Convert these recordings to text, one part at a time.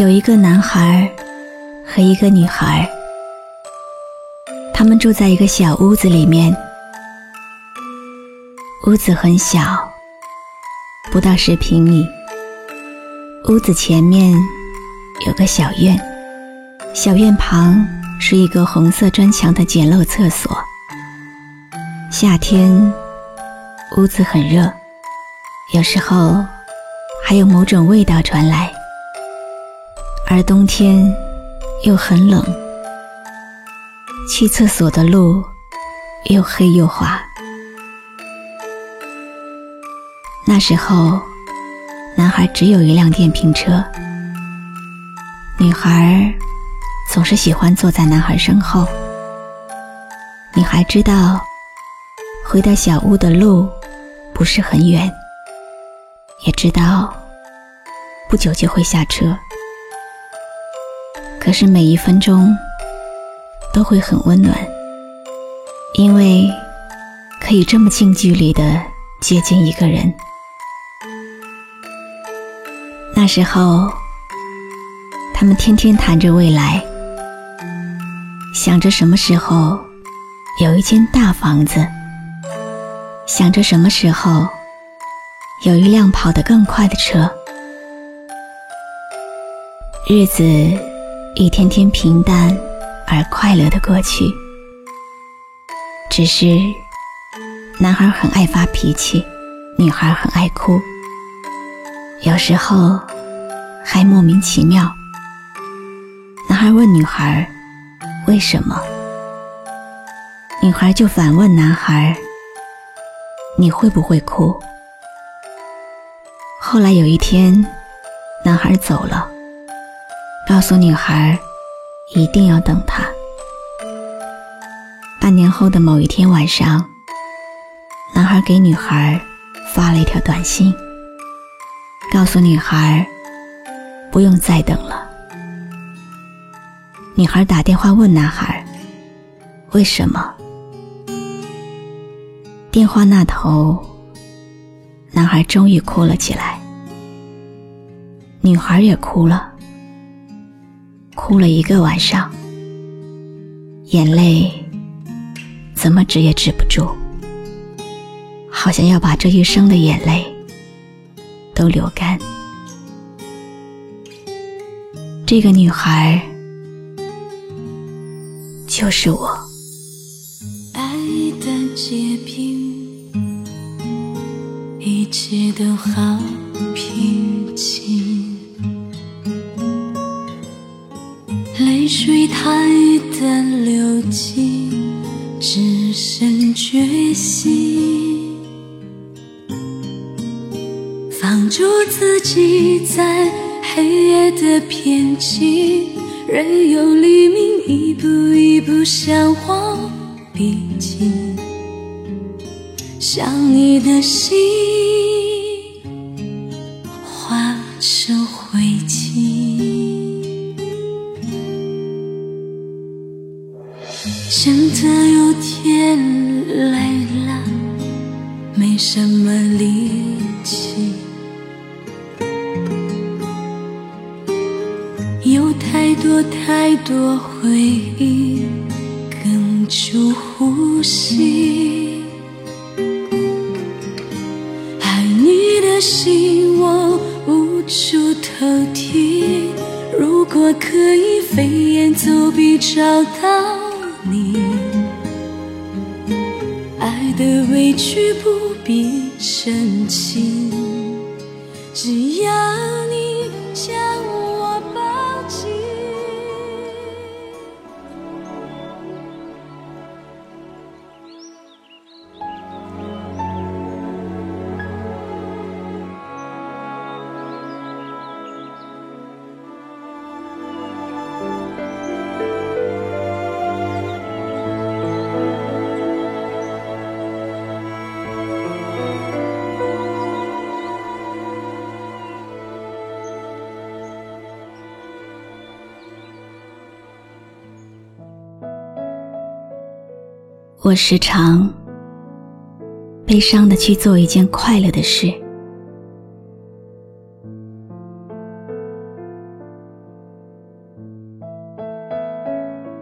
有一个男孩和一个女孩，他们住在一个小屋子里面。屋子很小，不到十平米。屋子前面有个小院，小院旁是一个红色砖墙的简陋厕所。夏天，屋子很热，有时候还有某种味道传来。而冬天又很冷，去厕所的路又黑又滑。那时候，男孩只有一辆电瓶车，女孩总是喜欢坐在男孩身后。女孩知道回到小屋的路不是很远，也知道不久就会下车。可是每一分钟都会很温暖，因为可以这么近距离的接近一个人。那时候，他们天天谈着未来，想着什么时候有一间大房子，想着什么时候有一辆跑得更快的车，日子。一天天平淡而快乐的过去，只是男孩很爱发脾气，女孩很爱哭，有时候还莫名其妙。男孩问女孩为什么，女孩就反问男孩你会不会哭？后来有一天，男孩走了。告诉女孩，一定要等他。半年后的某一天晚上，男孩给女孩发了一条短信，告诉女孩不用再等了。女孩打电话问男孩为什么。电话那头，男孩终于哭了起来，女孩也哭了。哭了一个晚上，眼泪怎么止也止不住，好像要把这一生的眼泪都流干。这个女孩就是我。爱的结冰，一切都好平静。水太淡流尽，只剩决心。放逐自己在黑夜的边境，任由黎明一步一步向我逼近。想你的心多太多回忆哽住呼吸。爱你的心我无处投递，如果可以飞檐走壁找到。你爱的委屈不必深情，只要我时常悲伤的去做一件快乐的事。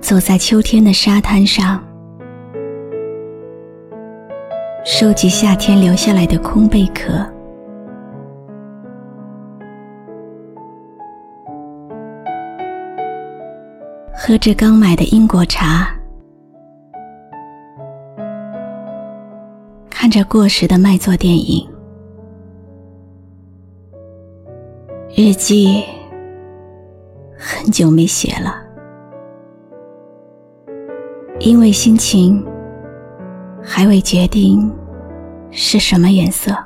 走在秋天的沙滩上，收集夏天留下来的空贝壳。喝着刚买的英国茶，着过时的卖座电影，日记很久没写了，因为心情还未决定是什么颜色，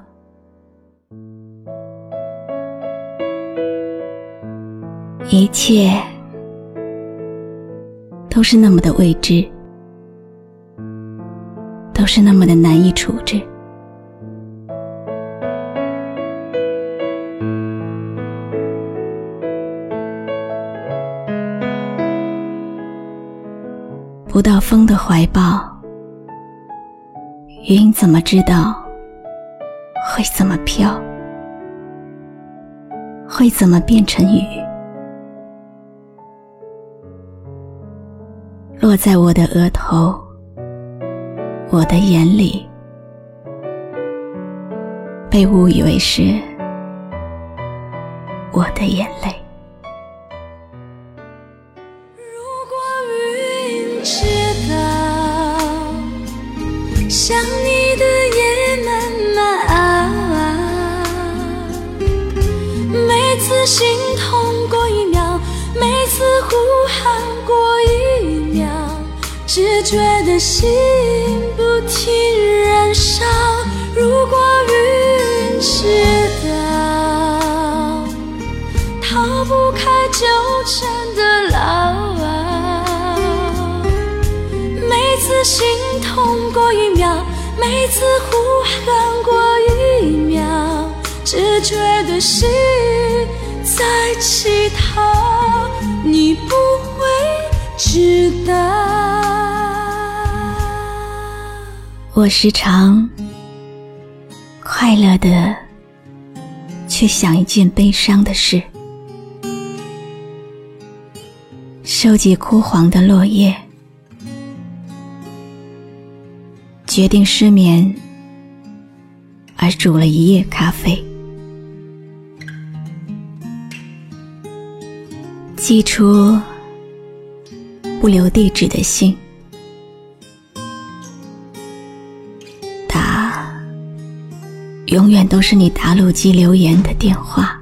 一切。都是那么的未知，都是那么的难以处置。不到风的怀抱，云怎么知道会怎么飘，会怎么变成雨？落在我的额头，我的眼里，被误以为是我的眼泪。如果云知道，想你只觉得心不停燃烧。如果云知道，逃不开纠缠的牢。每次心痛过一秒，每次呼喊过一秒，只觉得心在乞讨。你不知道。我时常快乐的去想一件悲伤的事，收集枯黄的落叶，决定失眠而煮了一夜咖啡，寄出不留地址的信。永远都是你打录机留言的电话，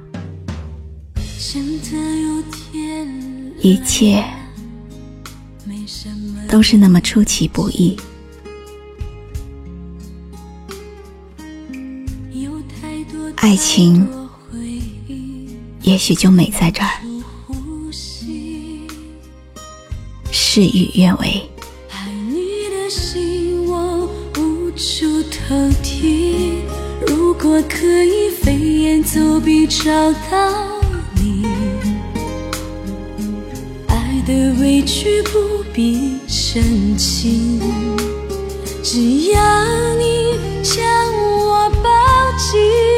一切都是那么出其不意。爱情也许就美在这儿，事与愿违。爱你的心，我无处投递如果可以飞檐走壁找到你，爱的委屈不必深情，只要你将我抱紧。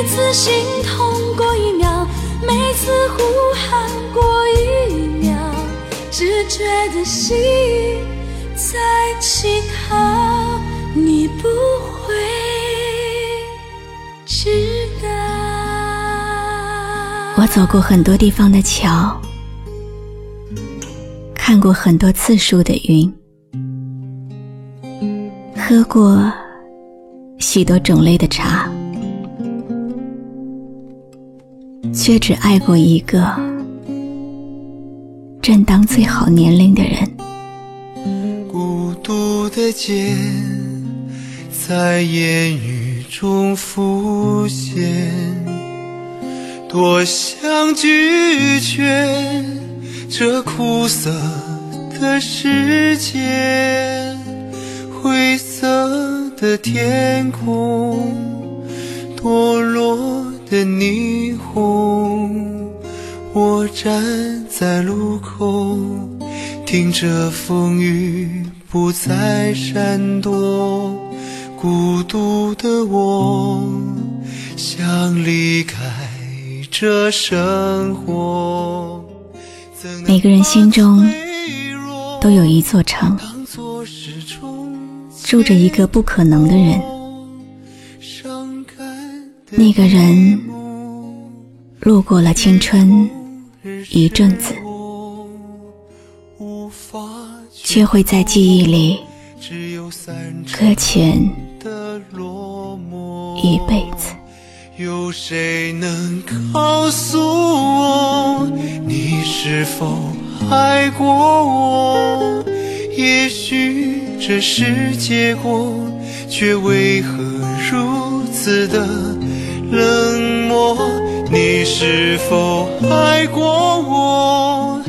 每次心痛过一秒，每次。呼喊过一秒，只觉得心在乞讨，你不会知道。我走过很多地方的桥，看过很多次数的云，喝过许多种类的茶。却只爱过一个正当最好年龄的人。孤独的街在烟雨中浮现，多想拒绝这苦涩的世界，灰色的天空，堕落的霓虹。我站在路口，听着风雨不再闪躲，孤独的我想离开这生活。每个人心中都有一座城，住着一个不可能的人。那个人路过了青春一阵子，却会在记忆里搁浅一辈子。有谁能告诉我，你是否爱过我？也许这是结果，却为何如此的冷漠？你是否爱过我？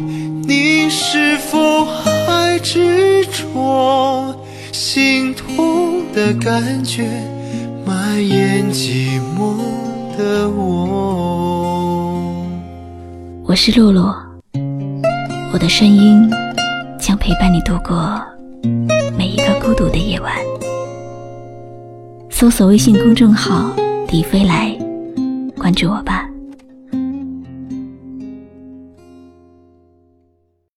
你是否还执着？心痛的感觉蔓延寂寞。的我，我是露露，我的声音将陪伴你度过每一个孤独的夜晚。搜索微信公众号“迪飞来”，关注我吧。